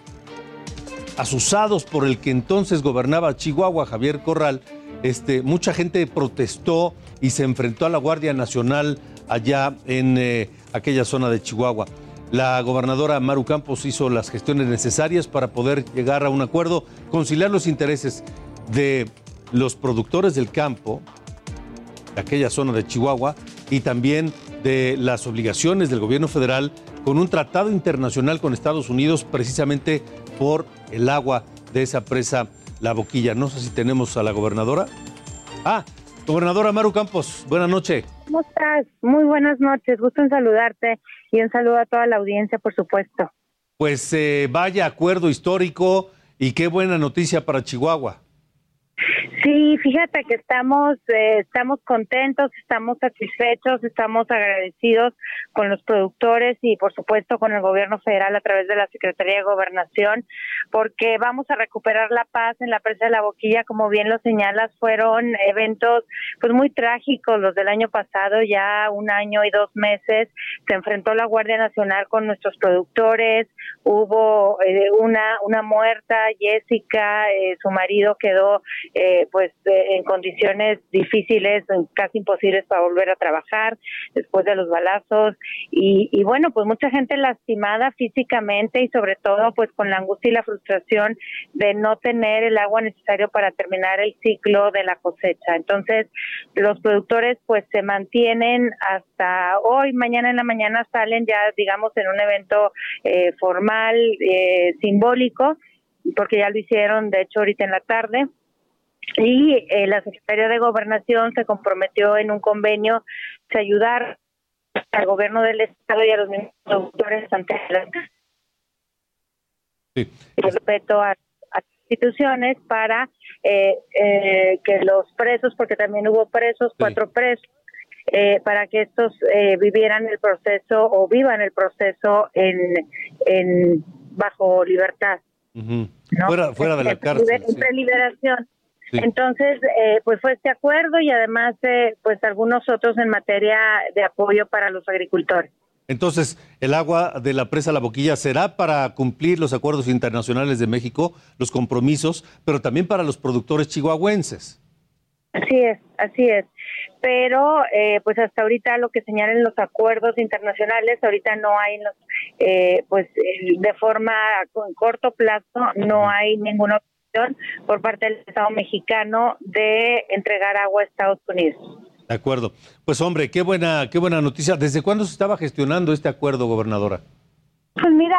asusados por el que entonces gobernaba Chihuahua, Javier Corral, este, mucha gente protestó y se enfrentó a la Guardia Nacional allá en eh, aquella zona de Chihuahua. La gobernadora Maru Campos hizo las gestiones necesarias para poder llegar a un acuerdo, conciliar los intereses de los productores del campo, de aquella zona de Chihuahua, y también de las obligaciones del gobierno federal con un tratado internacional con Estados Unidos precisamente por el agua de esa presa La Boquilla. No sé si tenemos a la gobernadora. Ah, gobernadora Maru Campos, buenas noches. ¿Cómo estás? Muy buenas noches, gusto en saludarte y un saludo a toda la audiencia, por supuesto. Pues eh, vaya acuerdo histórico y qué buena noticia para Chihuahua. Sí, fíjate que estamos eh, estamos contentos, estamos satisfechos, estamos agradecidos con los productores y por supuesto con el gobierno federal a través de la Secretaría de Gobernación, porque vamos a recuperar la paz en la presa de la Boquilla, como bien lo señalas, fueron eventos pues muy trágicos los del año pasado, ya un año y dos meses. Se enfrentó la Guardia Nacional con nuestros productores, hubo eh, una una muerta, Jessica, eh, su marido quedó eh, pues en condiciones difíciles, casi imposibles para volver a trabajar después de los balazos y, y bueno, pues mucha gente lastimada físicamente y sobre todo pues con la angustia y la frustración de no tener el agua necesario para terminar el ciclo de la cosecha. Entonces, los productores pues se mantienen hasta hoy, mañana en la mañana salen ya digamos en un evento eh, formal, eh, simbólico, porque ya lo hicieron de hecho ahorita en la tarde y eh, la Secretaría de Gobernación se comprometió en un convenio de ayudar al gobierno del estado y a los productores ante la Sí. respeto a, a instituciones para eh, eh, que los presos, porque también hubo presos, cuatro presos, eh, para que estos eh, vivieran el proceso o vivan el proceso en, en bajo libertad. Ujú. ¿no? Fuera, fuera de la cárcel. liber- sí. en preliberación. Sí. Entonces, eh, pues fue este acuerdo y además, eh, pues algunos otros en materia de apoyo para los agricultores. Entonces, el agua de la presa La Boquilla será para cumplir los acuerdos internacionales de México, los compromisos, pero también para los productores chihuahuenses. Así es, así es. Pero, eh, pues hasta ahorita lo que señalan los acuerdos internacionales, ahorita no hay, los, eh, pues de forma con corto plazo, no hay ninguna por parte del Estado mexicano de entregar agua a Estados Unidos. De acuerdo. Pues hombre, qué buena, qué buena noticia. ¿Desde cuándo se estaba gestionando este acuerdo, gobernadora? Pues mira,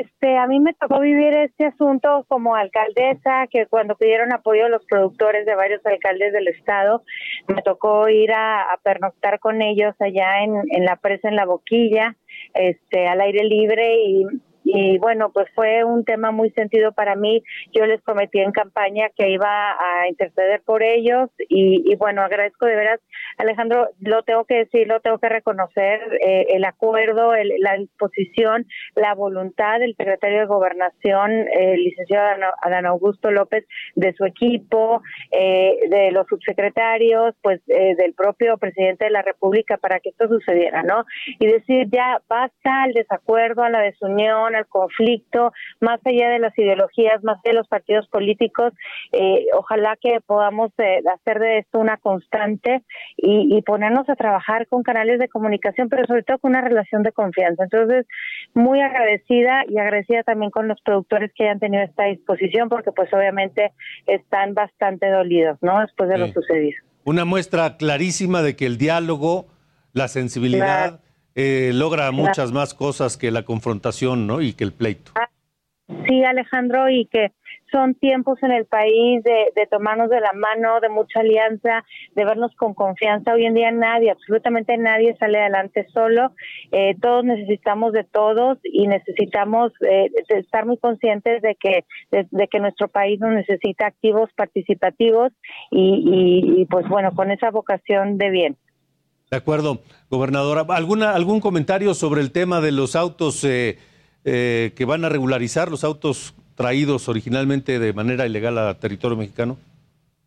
este, a mí me tocó vivir este asunto como alcaldesa, que cuando pidieron apoyo los productores de varios alcaldes del estado, me tocó ir a, a pernoctar con ellos allá en, en la presa en la boquilla, este, al aire libre y y bueno, pues fue un tema muy sentido para mí. Yo les prometí en campaña que iba a interceder por ellos y, y bueno, agradezco de veras, Alejandro, lo tengo que decir, lo tengo que reconocer, eh, el acuerdo, el- la disposición, la voluntad del secretario de Gobernación, eh, el licenciado Adán- Adán Augusto López, de su equipo, eh, de los subsecretarios, pues eh, del propio presidente de la República para que esto sucediera, ¿no? Y decir ya basta al desacuerdo, a la desunión, al conflicto, más allá de las ideologías, más allá de los partidos políticos, eh, ojalá que podamos eh, hacer de esto una constante y, y ponernos a trabajar con canales de comunicación, pero sobre todo con una relación de confianza. Entonces, muy agradecida y agradecida también con los productores que hayan tenido esta disposición, porque pues obviamente están bastante dolidos, ¿no? Después de lo sucedido. Una muestra clarísima de que el diálogo, la sensibilidad, eh, logra muchas más cosas que la confrontación, ¿no? Y que el pleito. Sí, Alejandro, y que son tiempos en el país de, de tomarnos de la mano, de mucha alianza, de vernos con confianza. Hoy en día nadie, absolutamente nadie sale adelante solo. Eh, todos necesitamos de todos y necesitamos eh, estar muy conscientes de que de, de que nuestro país nos necesita activos, participativos y, y, y, pues bueno, con esa vocación de bien. De acuerdo, gobernadora. ¿Alguna, ¿Algún comentario sobre el tema de los autos eh, eh, que van a regularizar, los autos traídos originalmente de manera ilegal a territorio mexicano?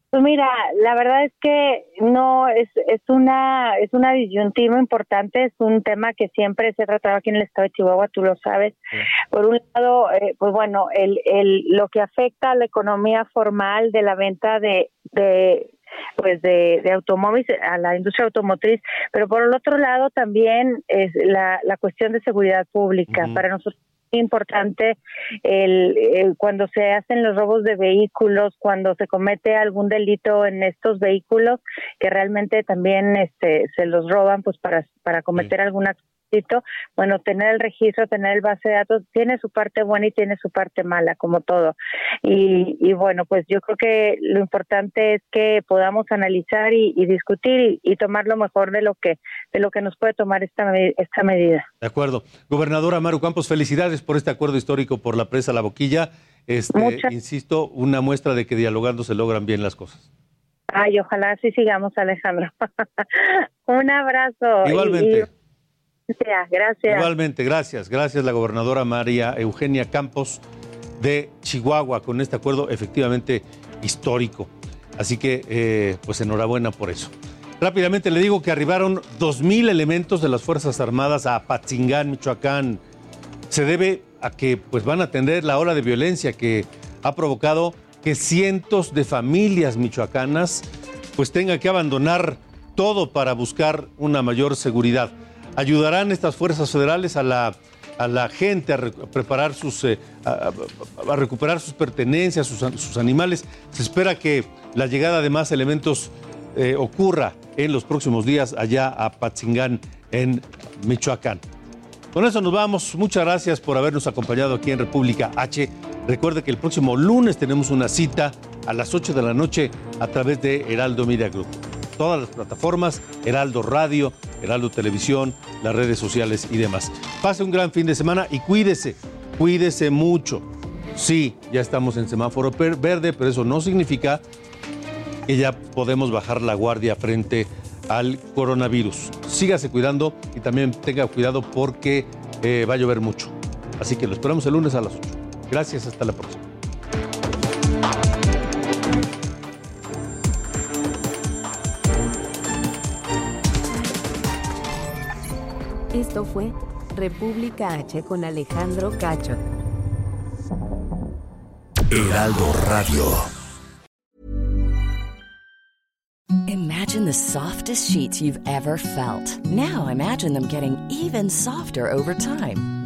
Pues mira, la verdad es que no es es una es una disyuntiva importante, es un tema que siempre se ha tratado aquí en el estado de Chihuahua, tú lo sabes. Por un lado, eh, pues bueno, el, el lo que afecta a la economía formal de la venta de de pues de, de automóviles a la industria automotriz, pero por el otro lado también es la, la cuestión de seguridad pública. Para nosotros es muy importante el, el- cuando se hacen los robos de vehículos, cuando se comete algún delito en estos vehículos, que realmente también este se los roban pues para para cometer algún acto bueno, tener el registro, tener el base de datos, tiene su parte buena y tiene su parte mala, como todo. Y, y bueno, pues yo creo que lo importante es que podamos analizar y, y discutir y, y tomar lo mejor de lo que de lo que nos puede tomar esta esta medida. De acuerdo. Gobernadora Maru Campos, felicidades por este acuerdo histórico por la presa La Boquilla. Este, Muchas- insisto, una muestra de que dialogando se logran bien las cosas. Ay, ojalá así sigamos, Alejandro. Un abrazo. Igualmente. Gracias. Igualmente, gracias. Gracias la gobernadora María Eugenia Campos de Chihuahua con este acuerdo efectivamente histórico. Así que, eh, pues enhorabuena por eso. Rápidamente le digo que arribaron 2.000 elementos de las Fuerzas Armadas a Patzingán, Michoacán. Se debe a que pues, van a atender la ola de violencia que ha provocado que cientos de familias michoacanas pues tengan que abandonar todo para buscar una mayor seguridad. Ayudarán estas fuerzas federales a la, a la gente a preparar sus, eh, a, recuperar sus pertenencias, sus, animales. Se espera que la llegada de más elementos eh, ocurra en los próximos días allá a Patzingán, en Michoacán. Con eso nos vamos. Muchas gracias por habernos acompañado aquí en República H. Recuerde que el próximo lunes tenemos una cita a las 8 de la noche a través de Heraldo Media Group. Todas las plataformas, Heraldo Radio, Heraldo Televisión, las redes sociales y demás. Pase un gran fin de semana y cuídese, cuídese mucho. Sí, ya estamos en semáforo verde, pero eso no significa que ya podemos bajar la guardia frente al coronavirus. Sígase cuidando y también tenga cuidado porque eh, va a llover mucho. Así que lo esperamos el lunes a las 8. Gracias, hasta la próxima. Esto fue República H con Alejandro Cacho. Heraldo Radio. Imagine the softest sheets you've ever felt. Now imagine them getting even softer over time.